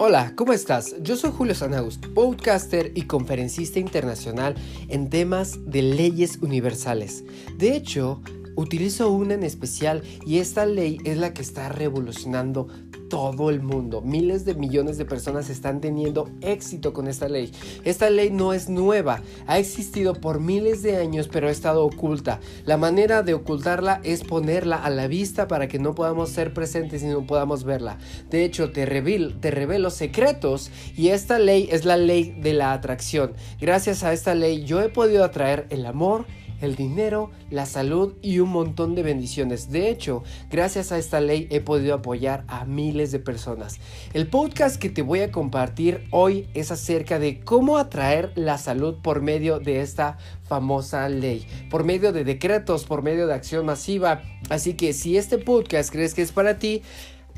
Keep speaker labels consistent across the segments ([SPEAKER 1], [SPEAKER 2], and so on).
[SPEAKER 1] Hola, ¿cómo estás? Yo soy Julio Sanagust, podcaster y conferencista internacional en temas de leyes universales. De hecho, utilizo una en especial y esta ley es la que está revolucionando todo el mundo. Miles de millones de personas están teniendo éxito con esta ley. Esta ley no es nueva, ha existido por miles de años pero ha estado oculta. La manera de ocultarla es ponerla a la vista para que no podamos ser presentes y no podamos verla. De hecho, te, te revelo secretos y esta ley es la ley de la atracción. Gracias a esta ley yo he podido atraer el amor, el dinero, la salud y un montón de bendiciones. De hecho, gracias a esta ley he podido apoyar a miles de personas. El podcast que te voy a compartir hoy es acerca de cómo atraer la salud por medio de esta famosa ley, por medio de decretos, por medio de acción masiva. Así que si este podcast crees que es para ti,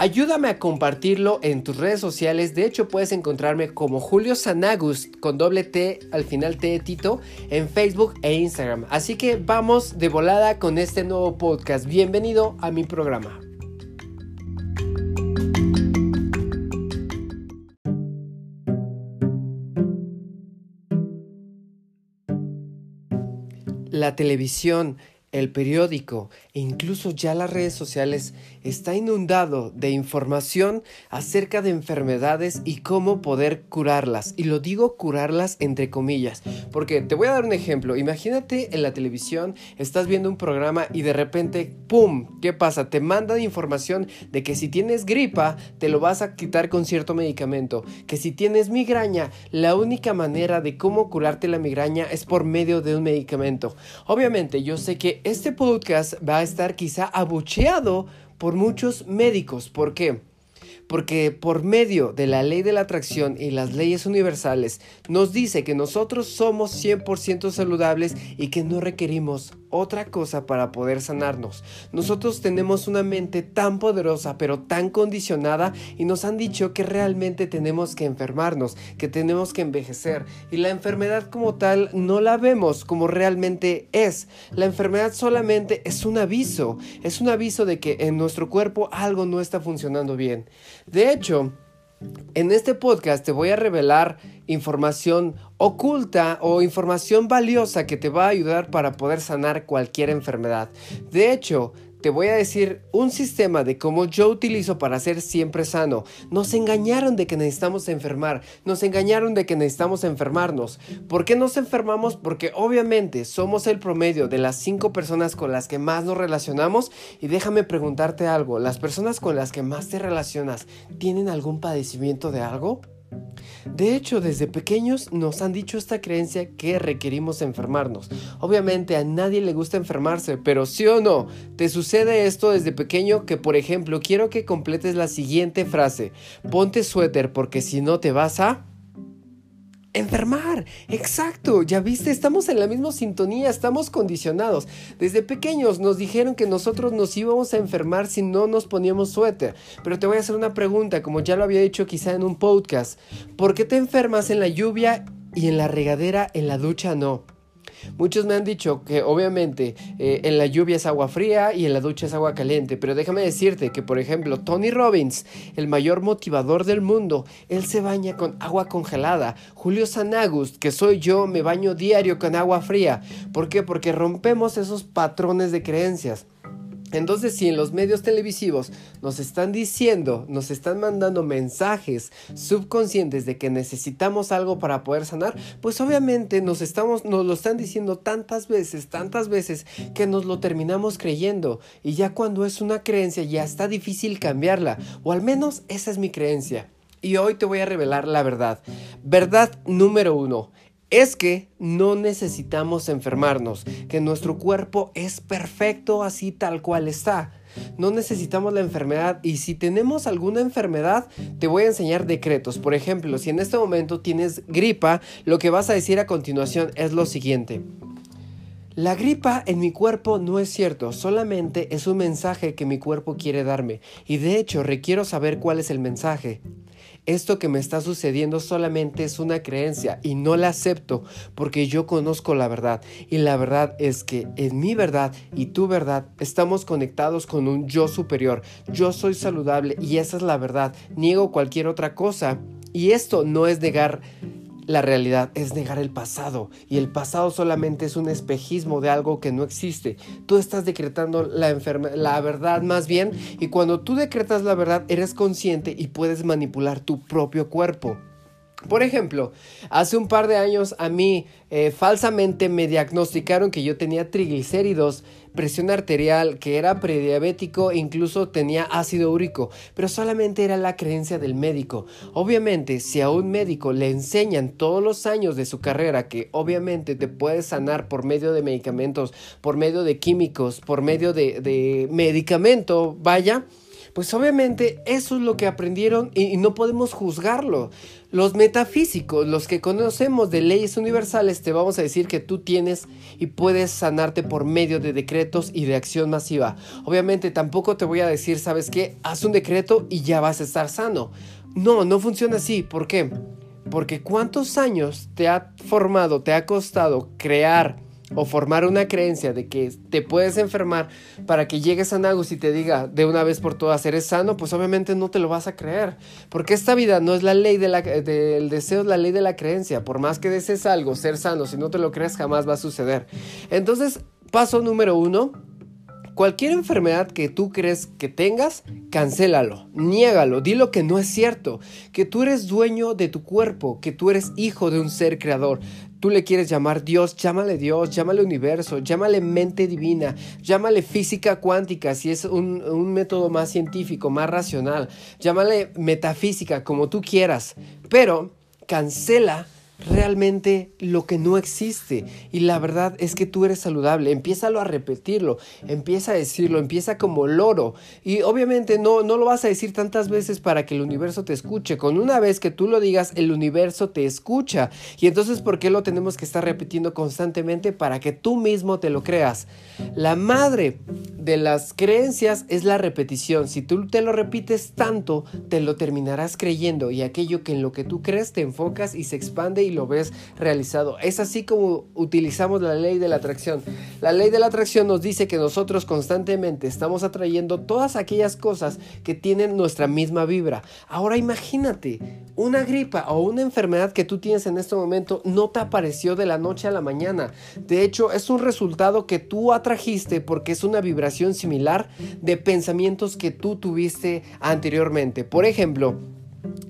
[SPEAKER 1] Ayúdame a compartirlo en tus redes sociales. De hecho, puedes encontrarme como Julio Sanagus con doble T al final T de Tito en Facebook e Instagram. Así que vamos de volada con este nuevo podcast. Bienvenido a mi programa. La televisión, el periódico e incluso ya las redes sociales está inundado de información acerca de enfermedades y cómo poder curarlas. Y lo digo curarlas entre comillas, porque te voy a dar un ejemplo. Imagínate en la televisión, estás viendo un programa y de repente, ¡pum! ¿Qué pasa? Te mandan información de que si tienes gripa, te lo vas a quitar con cierto medicamento. Que si tienes migraña, la única manera de cómo curarte la migraña es por medio de un medicamento. Obviamente, yo sé que este podcast va a estar quizá abucheado por muchos médicos. ¿Por qué? Porque por medio de la ley de la atracción y las leyes universales nos dice que nosotros somos 100% saludables y que no requerimos otra cosa para poder sanarnos. Nosotros tenemos una mente tan poderosa pero tan condicionada y nos han dicho que realmente tenemos que enfermarnos, que tenemos que envejecer y la enfermedad como tal no la vemos como realmente es. La enfermedad solamente es un aviso, es un aviso de que en nuestro cuerpo algo no está funcionando bien. De hecho, en este podcast te voy a revelar información oculta o información valiosa que te va a ayudar para poder sanar cualquier enfermedad. De hecho, te voy a decir un sistema de cómo yo utilizo para ser siempre sano. Nos engañaron de que necesitamos enfermar, nos engañaron de que necesitamos enfermarnos. ¿Por qué nos enfermamos? Porque obviamente somos el promedio de las cinco personas con las que más nos relacionamos. Y déjame preguntarte algo, ¿las personas con las que más te relacionas tienen algún padecimiento de algo? De hecho, desde pequeños nos han dicho esta creencia que requerimos enfermarnos. Obviamente a nadie le gusta enfermarse, pero sí o no, te sucede esto desde pequeño que, por ejemplo, quiero que completes la siguiente frase. Ponte suéter porque si no te vas a... Enfermar, exacto, ya viste, estamos en la misma sintonía, estamos condicionados. Desde pequeños nos dijeron que nosotros nos íbamos a enfermar si no nos poníamos suéter. Pero te voy a hacer una pregunta, como ya lo había dicho quizá en un podcast. ¿Por qué te enfermas en la lluvia y en la regadera en la ducha no? Muchos me han dicho que obviamente eh, en la lluvia es agua fría y en la ducha es agua caliente, pero déjame decirte que por ejemplo Tony Robbins, el mayor motivador del mundo, él se baña con agua congelada. Julio Sanagust, que soy yo, me baño diario con agua fría. ¿Por qué? Porque rompemos esos patrones de creencias. Entonces, si en los medios televisivos nos están diciendo, nos están mandando mensajes subconscientes de que necesitamos algo para poder sanar, pues obviamente nos estamos nos lo están diciendo tantas veces, tantas veces que nos lo terminamos creyendo y ya cuando es una creencia ya está difícil cambiarla, o al menos esa es mi creencia. Y hoy te voy a revelar la verdad. Verdad número uno es que no necesitamos enfermarnos, que nuestro cuerpo es perfecto así tal cual está. No necesitamos la enfermedad y si tenemos alguna enfermedad te voy a enseñar decretos. Por ejemplo, si en este momento tienes gripa, lo que vas a decir a continuación es lo siguiente. La gripa en mi cuerpo no es cierto, solamente es un mensaje que mi cuerpo quiere darme y de hecho requiero saber cuál es el mensaje. Esto que me está sucediendo solamente es una creencia y no la acepto porque yo conozco la verdad. Y la verdad es que en mi verdad y tu verdad estamos conectados con un yo superior. Yo soy saludable y esa es la verdad. Niego cualquier otra cosa. Y esto no es negar la realidad es negar el pasado y el pasado solamente es un espejismo de algo que no existe. Tú estás decretando la, la verdad más bien y cuando tú decretas la verdad eres consciente y puedes manipular tu propio cuerpo. Por ejemplo, hace un par de años a mí eh, falsamente me diagnosticaron que yo tenía triglicéridos, presión arterial, que era prediabético e incluso tenía ácido úrico, pero solamente era la creencia del médico. Obviamente, si a un médico le enseñan todos los años de su carrera que obviamente te puedes sanar por medio de medicamentos, por medio de químicos, por medio de, de medicamento, vaya, pues obviamente eso es lo que aprendieron y, no podemos juzgarlo. Los metafísicos, los que conocemos de leyes universales, te vamos a decir que tú tienes y puedes sanarte por medio de decretos y de acción masiva. Obviamente tampoco te voy a decir, ¿sabes qué? Haz un decreto y ya vas a estar sano. No, no funciona así. ¿Por qué? Porque cuántos años te ha formado, te ha costado crear o formar una creencia de que te puedes enfermar para que llegues a Nagus y te diga de una vez por todas eres sano, pues obviamente no te lo vas a creer. Porque esta vida no es la ley del deseo, es la ley de la creencia. Por más que desees algo, ser sano, si no te lo crees jamás va a suceder. Entonces, paso número uno, Cualquier enfermedad que tú crees que tengas, cancélalo, niégalo, dilo que no es cierto, que tú eres dueño de tu cuerpo, que tú eres hijo de un ser creador. Tú le quieres llamar Dios, llámale Dios, llámale universo, llámale mente divina, llámale física cuántica si es un, un método más científico, más racional, llámale metafísica, como tú quieras, pero cancela realmente lo que no existe. Y la verdad es que tú eres saludable. Empiézalo a repetirlo, empieza a decirlo, empieza como loro. Y obviamente no, no lo vas a decir tantas veces para que el universo te escuche. Con una vez que tú lo digas, el universo te escucha. Y entonces, ¿por qué lo tenemos que estar repitiendo constantemente para que tú mismo te lo creas? La madre de las creencias es la repetición. Si tú te lo repites tanto, te lo terminarás creyendo. Y aquello que en lo que tú crees te enfocas y se expande lo ves realizado. Es así como utilizamos la ley de la atracción. La ley de la atracción nos dice que nosotros constantemente estamos atrayendo todas aquellas cosas que tienen nuestra misma vibra. Ahora imagínate, una gripa o una enfermedad que tú tienes en este momento no te apareció de la noche a la mañana. De hecho, es un resultado que tú atrajiste porque es una vibración similar de pensamientos que tú tuviste anteriormente. Por ejemplo,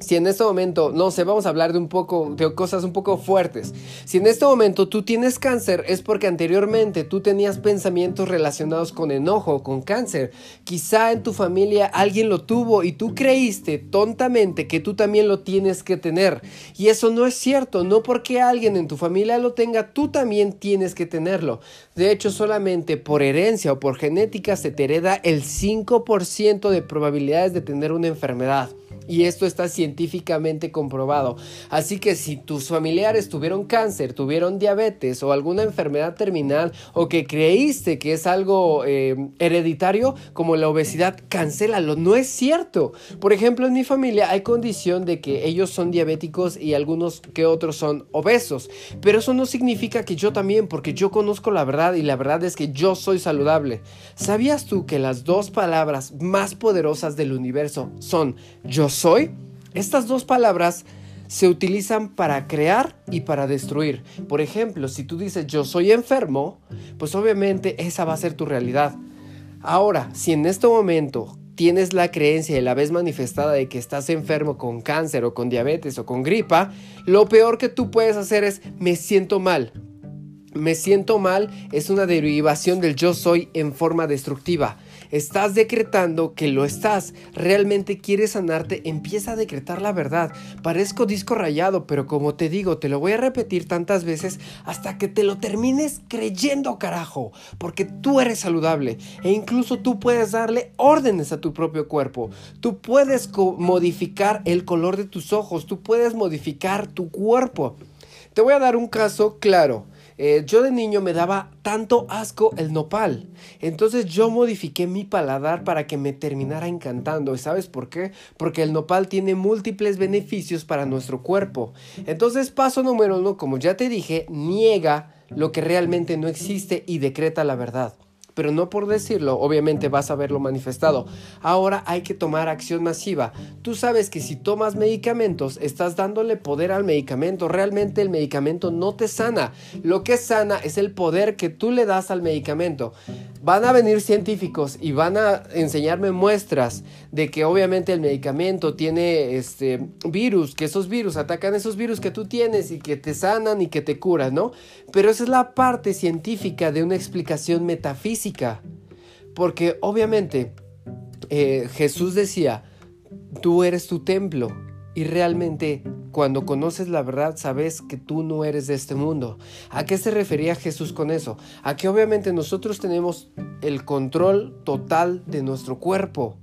[SPEAKER 1] si en este momento, no sé, vamos a hablar de un poco, de cosas un poco fuertes. Si en este momento tú tienes cáncer, es porque anteriormente tú tenías pensamientos relacionados con enojo, con cáncer. Quizá en tu familia alguien lo tuvo y tú creíste tontamente que tú también lo tienes que tener. Y eso no es cierto, no porque alguien en tu familia lo tenga, tú también tienes que tenerlo. De hecho, solamente por herencia o por genética se te hereda el 5% de probabilidades de tener una enfermedad. Y esto está científicamente comprobado. Así que si tus familiares tuvieron cáncer, tuvieron diabetes o alguna enfermedad terminal o que creíste que es algo eh, hereditario como la obesidad, cancélalo. No es cierto. Por ejemplo, en mi familia hay condición de que ellos son diabéticos y algunos que otros son obesos. Pero eso no significa que yo también, porque yo conozco la verdad y la verdad es que yo soy saludable. ¿Sabías tú que las dos palabras más poderosas del universo son yo soy? estas dos palabras se utilizan para crear y para destruir. Por ejemplo, si tú dices yo soy enfermo, pues obviamente esa va a ser tu realidad. Ahora, si en este momento tienes la creencia y la vez manifestada de que estás enfermo con cáncer o con diabetes o con gripa, lo peor que tú puedes hacer es me siento mal. Me siento mal es una derivación del yo soy en forma destructiva. Estás decretando que lo estás. Realmente quieres sanarte. Empieza a decretar la verdad. Parezco disco rayado, pero como te digo, te lo voy a repetir tantas veces hasta que te lo termines creyendo, carajo. Porque tú eres saludable. E incluso tú puedes darle órdenes a tu propio cuerpo. Tú puedes modificar el color de tus ojos. Tú puedes modificar tu cuerpo. Te voy a dar un caso claro. Eh, yo de niño me daba tanto asco el nopal. Entonces yo modifiqué mi paladar para que me terminara encantando. ¿Y sabes por qué? Porque el nopal tiene múltiples beneficios para nuestro cuerpo. Entonces paso número uno, como ya te dije, niega lo que realmente no existe y decreta la verdad pero no por decirlo, obviamente vas a verlo manifestado. Ahora hay que tomar acción masiva. Tú sabes que si tomas medicamentos, estás dándole poder al medicamento. Realmente el medicamento no te sana. Lo que sana es el poder que tú le das al medicamento. Van a venir científicos y van a enseñarme muestras de que obviamente el medicamento tiene este virus, que esos virus atacan esos virus que tú tienes y que te sanan y que te curan, ¿no? Pero esa es la parte científica de una explicación metafísica. Porque obviamente eh, Jesús decía, tú eres tu templo y realmente cuando conoces la verdad sabes que tú no eres de este mundo. ¿A qué se refería Jesús con eso? A que obviamente nosotros tenemos el control total de nuestro cuerpo.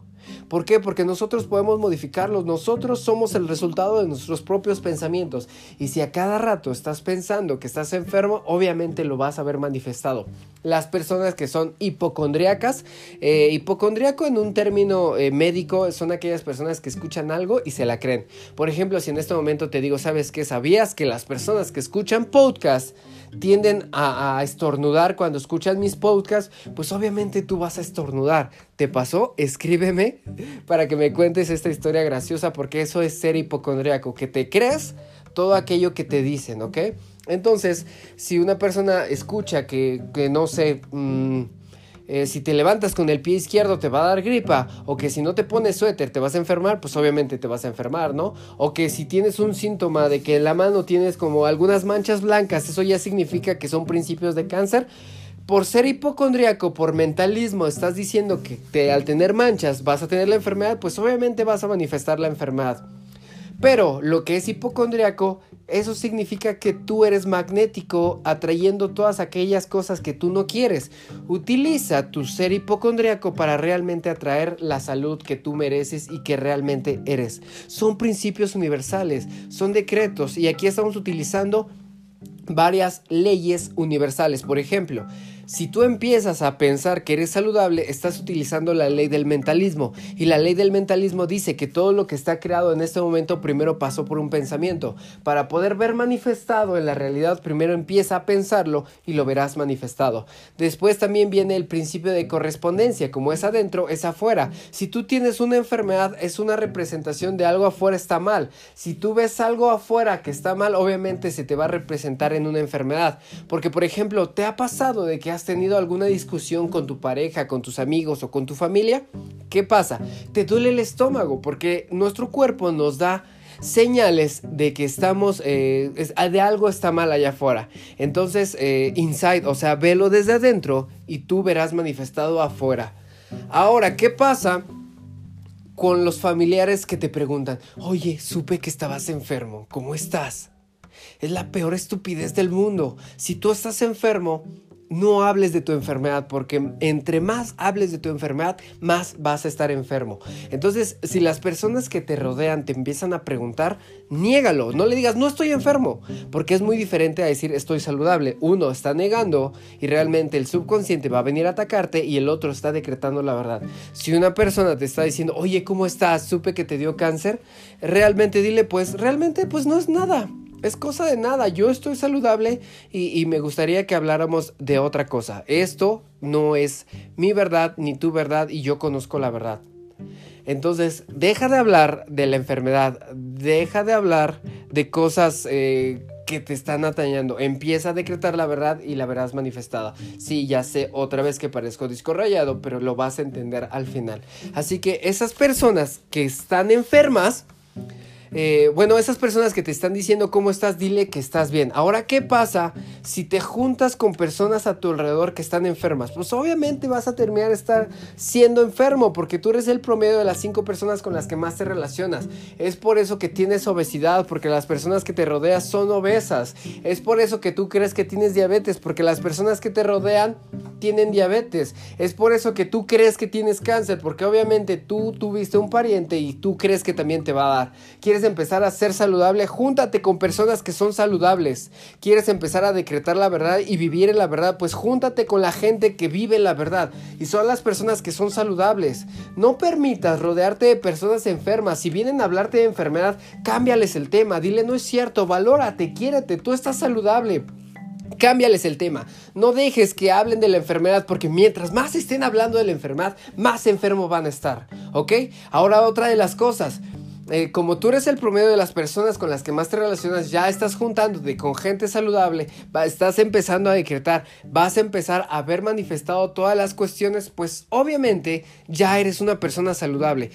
[SPEAKER 1] ¿Por qué? Porque nosotros podemos modificarlos, nosotros somos el resultado de nuestros propios pensamientos. Y si a cada rato estás pensando que estás enfermo, obviamente lo vas a ver manifestado. Las personas que son hipocondriacas, eh, hipocondriaco en un término eh, médico son aquellas personas que escuchan algo y se la creen. Por ejemplo, si en este momento te digo, ¿sabes qué? ¿Sabías que las personas que escuchan podcast tienden a, estornudar cuando escuchan mis podcasts, pues obviamente tú vas a estornudar. ¿Te pasó? Escríbeme para que me cuentes esta historia graciosa porque eso es ser hipocondriaco, que te creas todo aquello que te dicen, ¿ok? Entonces, si una persona escucha que, que no sé... Mm, eh, si te levantas con el pie izquierdo te va a dar gripa, o que si no te pones suéter te vas a enfermar, pues obviamente te vas a enfermar, ¿no? O que si tienes un síntoma de que en la mano tienes como algunas manchas blancas, eso ya significa que son principios de cáncer. Por ser hipocondríaco, por mentalismo, estás diciendo que al tener manchas vas a tener la enfermedad, pues obviamente vas a manifestar la enfermedad. Pero lo que es hipocondriaco, eso significa que tú eres magnético atrayendo todas aquellas cosas que tú no quieres. Utiliza tu ser hipocondriaco para realmente atraer la salud que tú mereces y que realmente eres. Son principios universales, son decretos y aquí estamos utilizando varias leyes universales. Por ejemplo, si tú empiezas a pensar que eres saludable, estás utilizando la ley del mentalismo. Y la ley del mentalismo dice que todo lo que está creado en este momento primero pasó por un pensamiento. Para poder ver manifestado en la realidad, primero empieza a pensarlo y lo verás manifestado. Después también viene el principio de correspondencia. Como es adentro, es afuera. Si tú tienes una enfermedad, es una representación de algo afuera está mal. Si tú ves algo afuera que está mal, obviamente se te va a representar en una enfermedad. Porque, por ejemplo, ¿te ha pasado de que has tenido alguna discusión con tu pareja, con tus amigos o con tu familia, ¿qué pasa? Te duele el estómago porque nuestro cuerpo nos da señales de que estamos, eh, de algo está mal allá afuera. Entonces, eh, inside, o sea, velo desde adentro y tú verás manifestado afuera. Ahora, ¿qué pasa? Con los familiares que te preguntan, oye, supe que estabas enfermo, ¿cómo estás? Es la peor estupidez del mundo. Si tú estás enfermo, no hables de tu enfermedad, porque entre más hables de tu enfermedad, más vas a estar enfermo. Entonces, si las personas que te rodean te empiezan a preguntar, niégalo, no le digas, no estoy enfermo, porque es muy diferente a decir, estoy saludable. Uno está negando y realmente el subconsciente va a venir a atacarte y el otro está decretando la verdad. Si una persona te está diciendo, oye, ¿cómo estás? Supe que te dio cáncer, realmente dile, pues, realmente, pues no es nada es cosa de nada, yo estoy saludable y, me gustaría que habláramos de otra cosa. Esto no es mi verdad ni tu verdad y yo conozco la verdad. Entonces, deja de hablar de la enfermedad, deja de hablar de cosas eh, que te están atañando. Empieza a decretar la verdad y la verás manifestada. Sí, ya sé otra vez que parezco disco rayado, pero lo vas a entender al final. Así que esas personas que están enfermas, eh, bueno, esas personas que te están diciendo cómo estás, dile que estás bien. Ahora, ¿qué pasa si te juntas con personas a tu alrededor que están enfermas? Pues obviamente vas a terminar estar siendo enfermo porque tú eres el promedio de las cinco personas con las que más te relacionas. Es por eso que tienes obesidad, porque las personas que te rodean son obesas. Es por eso que tú crees que tienes diabetes, porque las personas que te rodean tienen diabetes. Es por eso que tú crees que tienes cáncer, porque obviamente tú tuviste un pariente y tú crees que también te va a dar ¿Quieres empezar a ser saludable? Júntate con personas que son saludables. ¿Quieres empezar a decretar la verdad y vivir en la verdad? Pues júntate con la gente que vive la verdad. Y son las personas que son saludables. No permitas rodearte de personas enfermas. Si vienen a hablarte de enfermedad, cámbiales el tema. Dile, no es cierto, valórate, quiérete, tú estás saludable. Cámbiales el tema. No dejes que hablen de la enfermedad porque mientras más estén hablando de la enfermedad, más enfermos van a estar. ¿Ok? Ahora otra de las cosas. Eh, como tú eres el promedio de las personas con las que más te relacionas, ya estás juntándote con gente saludable, estás empezando a decretar, vas a empezar a ver manifestado todas las cuestiones, pues obviamente ya eres una persona saludable.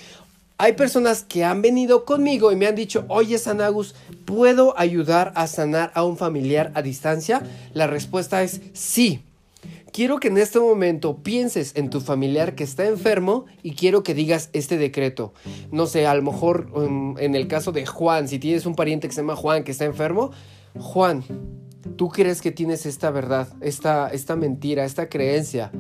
[SPEAKER 1] Hay personas que han venido conmigo y me han dicho, oye Sanagus, ¿puedo ayudar a sanar a un familiar a distancia? La respuesta es sí. Quiero que en este momento pienses en tu familiar que está enfermo y quiero que digas este decreto. No sé, a lo mejor um, en el caso de Juan, si tienes un pariente que se llama Juan que está enfermo, Juan, tú crees que tienes esta verdad, esta, esta mentira, esta creencia,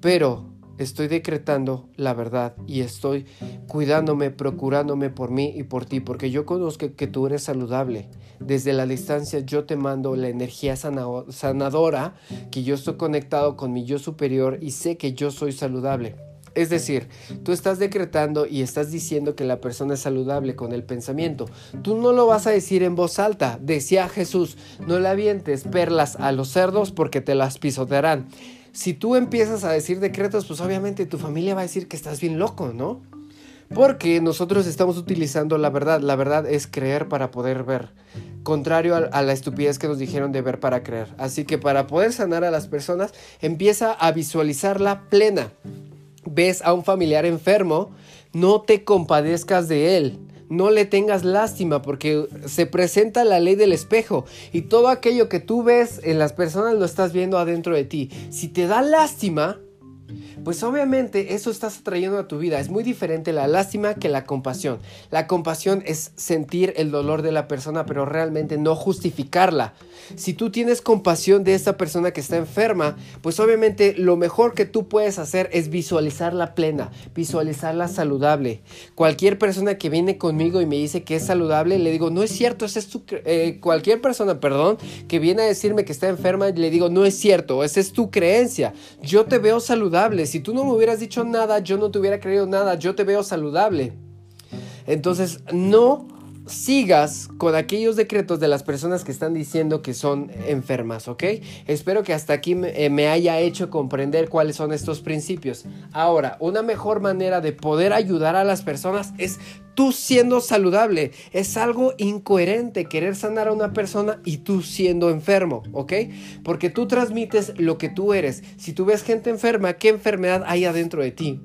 [SPEAKER 1] pero estoy decretando la verdad y estoy cuidándome, procurándome por mí y por ti, porque yo conozco que tú eres saludable. Desde la distancia yo te mando la energía sanadora, que yo estoy conectado con mi yo superior y sé que yo soy saludable. Es decir, tú estás decretando y estás diciendo que la persona es saludable con el pensamiento. Tú no lo vas a decir en voz alta. Decía Jesús, no le avientes perlas a los cerdos porque te las pisotearán si tú empiezas a decir decretos, pues obviamente tu familia va a decir que estás bien loco, ¿no? Porque nosotros estamos utilizando la verdad. La verdad es creer para poder ver. Contrario a, la estupidez que nos dijeron de ver para creer. Así que para poder sanar a las personas, empieza a visualizarla plena. Ves a un familiar enfermo, no te compadezcas de él no le tengas lástima porque se presenta la ley del espejo y todo aquello que tú ves en las personas lo estás viendo adentro de ti. Si te da lástima, pues obviamente eso estás atrayendo a tu vida. Es muy diferente la lástima que la compasión. La compasión es sentir el dolor de la persona, pero realmente no justificarla. Si tú tienes compasión de esta persona que está enferma, pues obviamente lo mejor que tú puedes hacer es visualizarla plena, visualizarla saludable. Cualquier persona que viene conmigo y me dice que es saludable, le digo, no es cierto, es tu... Eh, cualquier persona, perdón, que viene a decirme que está enferma, le digo, no es cierto, esa es tu creencia. Yo te veo saludable si tú no me hubieras dicho nada, yo no te hubiera creído nada, yo te veo saludable. Entonces, no sigas con aquellos decretos de las personas que están diciendo que son enfermas, ¿ok? Espero que hasta aquí me, eh, haya hecho comprender cuáles son estos principios. Ahora, una mejor manera de poder ayudar a las personas es tú siendo saludable. Es algo incoherente querer sanar a una persona y tú siendo enfermo, ¿ok? Porque tú transmites lo que tú eres. Si tú ves gente enferma, ¿qué enfermedad hay adentro de ti?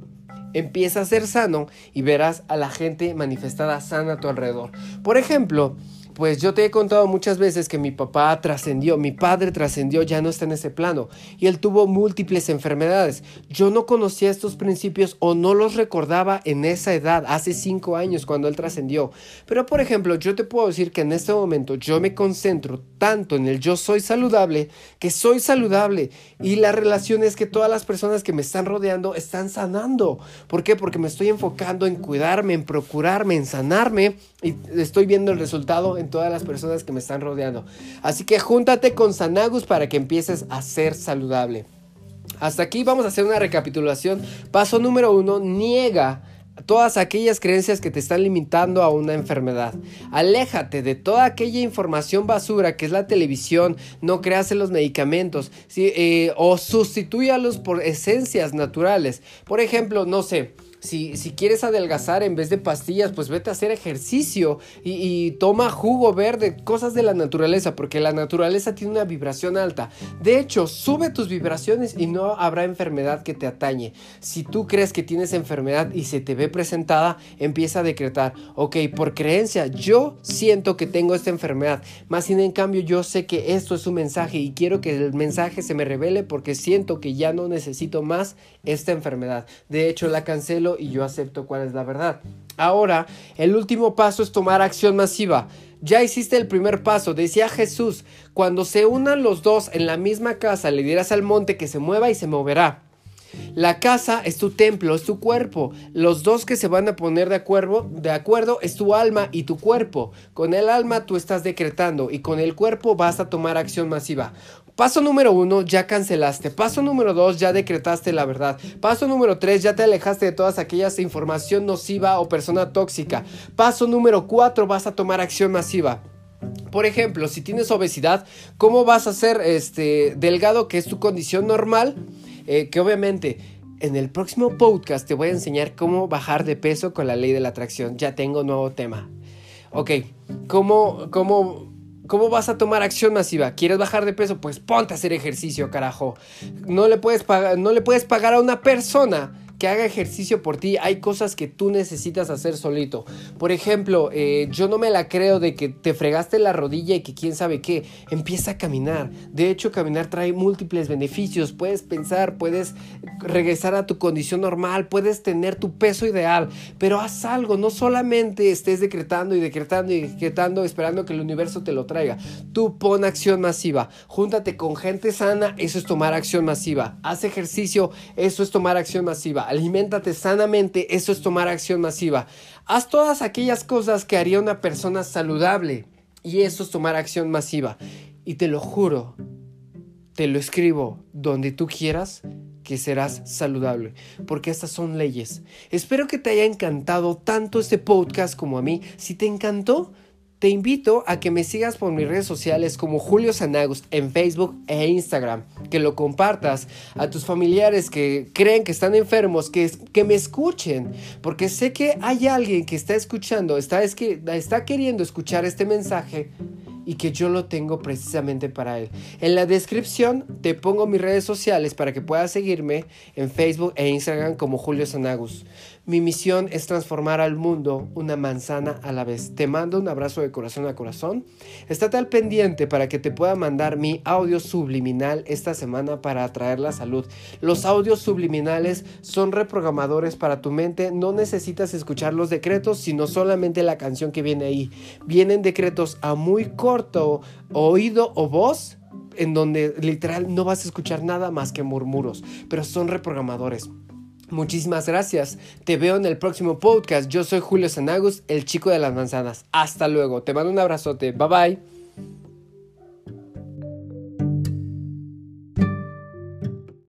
[SPEAKER 1] Empieza a ser sano y verás a la gente manifestada sana a tu alrededor. Por ejemplo, pues yo te he contado muchas veces que mi papá trascendió, mi padre trascendió, ya no está en ese plano y él tuvo múltiples enfermedades. Yo no conocía estos principios o no los recordaba en esa edad, hace cinco años cuando él trascendió. Pero por ejemplo, yo te puedo decir que en este momento yo me concentro tanto en el yo soy saludable, que soy saludable y la relación es que todas las personas que me están rodeando están sanando. ¿Por qué? Porque me estoy enfocando en cuidarme, en procurarme, en sanarme y estoy viendo el resultado todas las personas que me están rodeando. Así que júntate con Sanagus para que empieces a ser saludable. Hasta aquí vamos a hacer una recapitulación. Paso número uno, niega todas aquellas creencias que te están limitando a una enfermedad. Aléjate de toda aquella información basura que es la televisión, no creas en los medicamentos eh, o sustituyalos por esencias naturales. Por ejemplo, no sé, si, quieres adelgazar en vez de pastillas, pues vete a hacer ejercicio y, toma jugo verde, cosas de la naturaleza, porque la naturaleza tiene una vibración alta. De hecho, sube tus vibraciones y no habrá enfermedad que te atañe. Si tú crees que tienes enfermedad y se te ve presentada, empieza a decretar, ok, por creencia, yo siento que tengo esta enfermedad, más sin en cambio yo sé que esto es un mensaje y quiero que el mensaje se me revele porque siento que ya no necesito más esta enfermedad. De hecho, la cancelo y yo acepto cuál es la verdad. Ahora, el último paso es tomar acción masiva. Ya hiciste el primer paso, decía Jesús, cuando se unan los dos en la misma casa, le dirás al monte que se mueva y se moverá. La casa es tu templo, es tu cuerpo. Los dos que se van a poner de acuerdo, de acuerdo es tu alma y tu cuerpo. Con el alma tú estás decretando y con el cuerpo vas a tomar acción masiva. Paso número uno, ya cancelaste. Paso número dos, ya decretaste la verdad. Paso número tres, ya te alejaste de todas aquellas información nociva o persona tóxica. Paso número cuatro, vas a tomar acción masiva. Por ejemplo, si tienes obesidad, ¿cómo vas a ser este, delgado, que es tu condición normal? Eh, que obviamente en el próximo podcast te voy a enseñar cómo bajar de peso con la ley de la atracción. Ya tengo nuevo tema. Ok, ¿cómo, cómo, cómo vas a tomar acción masiva? ¿Quieres bajar de peso? Pues ponte a hacer ejercicio, carajo. No le puedes, no le puedes pagar a una persona que haga ejercicio por ti. Hay cosas que tú necesitas hacer solito. Por ejemplo, eh, yo no me la creo de que te fregaste la rodilla y que quién sabe qué. Empieza a caminar. De hecho, caminar trae múltiples beneficios. Puedes pensar, puedes regresar a tu condición normal, puedes tener tu peso ideal. Pero haz algo, no solamente estés decretando y decretando y decretando esperando que el universo te lo traiga. Tú pon acción masiva. Júntate con gente sana, eso es tomar acción masiva. Haz ejercicio, eso es tomar acción masiva aliméntate sanamente, eso es tomar acción masiva. Haz todas aquellas cosas que haría una persona saludable y eso es tomar acción masiva. Y te lo juro, te lo escribo donde tú quieras que serás saludable, porque estas son leyes. Espero que te haya encantado tanto este podcast como a mí. Si te encantó, te invito a que me sigas por mis redes sociales como Julio Sanagus en Facebook e Instagram, que lo compartas a tus familiares que creen que están enfermos, que, que me escuchen, porque sé que hay alguien que está escuchando, está, es que, está queriendo escuchar este mensaje y que yo lo tengo precisamente para él. En la descripción te pongo mis redes sociales para que puedas seguirme en Facebook e Instagram como Julio Sanagus. Mi misión es transformar al mundo una manzana a la vez. Te mando un abrazo de corazón a corazón. Estate al pendiente para que te pueda mandar mi audio subliminal esta semana para atraer la salud. Los audios subliminales son reprogramadores para tu mente. No necesitas escuchar los decretos, sino solamente la canción que viene ahí. Vienen decretos a muy corto oído o voz en donde literal no vas a escuchar nada más que murmuros, pero son reprogramadores. Muchísimas gracias. Te veo en el próximo podcast. Yo soy Julio Sanagus, el chico de las manzanas. Hasta luego. Te mando un abrazote. Bye bye.